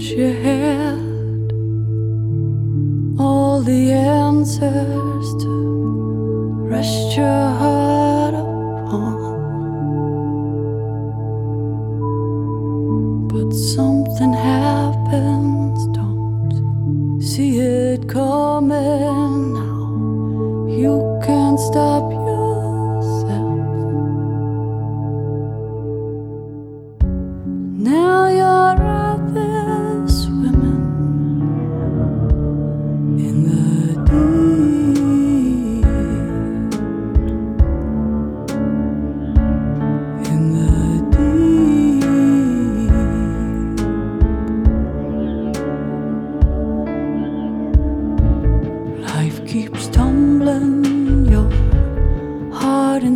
thought you had all the answers to rest your heart upon. But something happens, don't see it coming now. You can't stop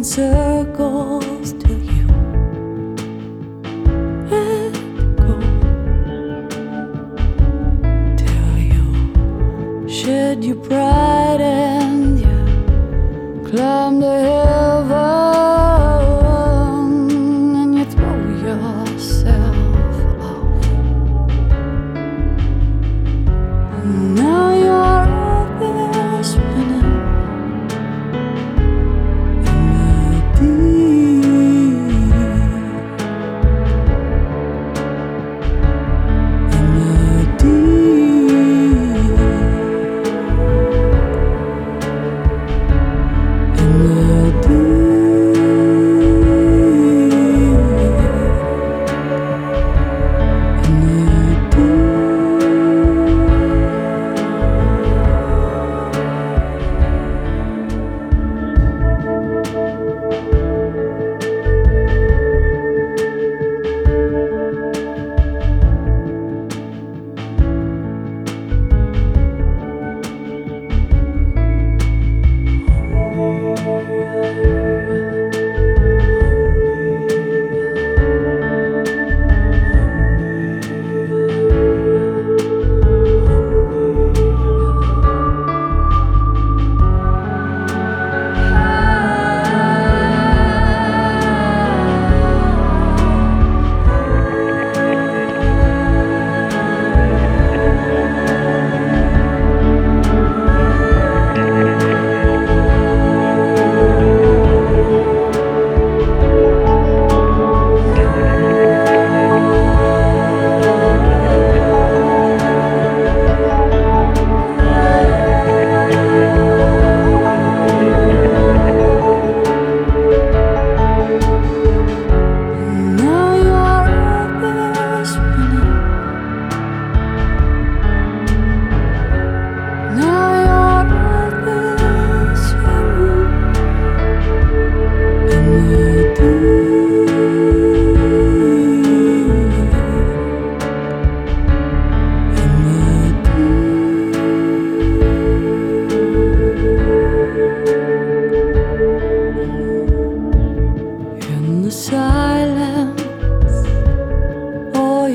circles till you let go. Till you shed your pride and you climb the heaven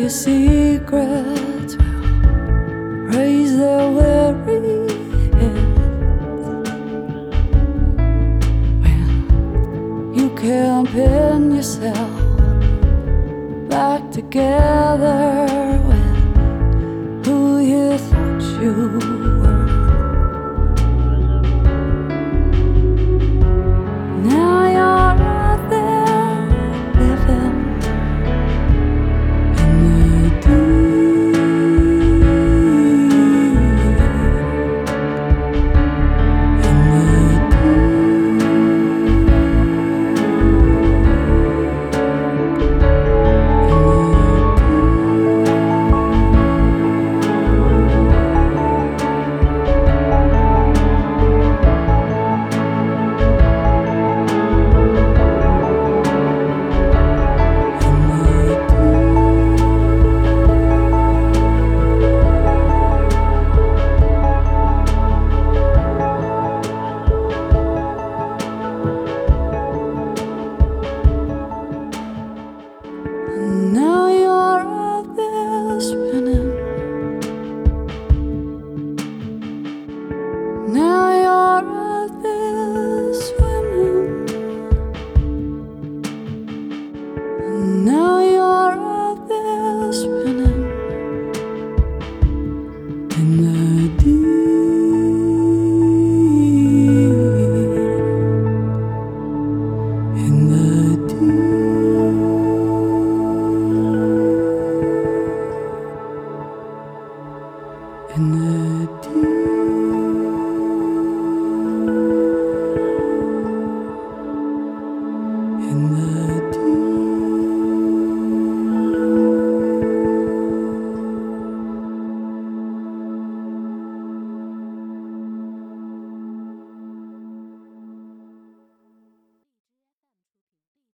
Secrets will raise their weary heads when you can't pin yourself back together.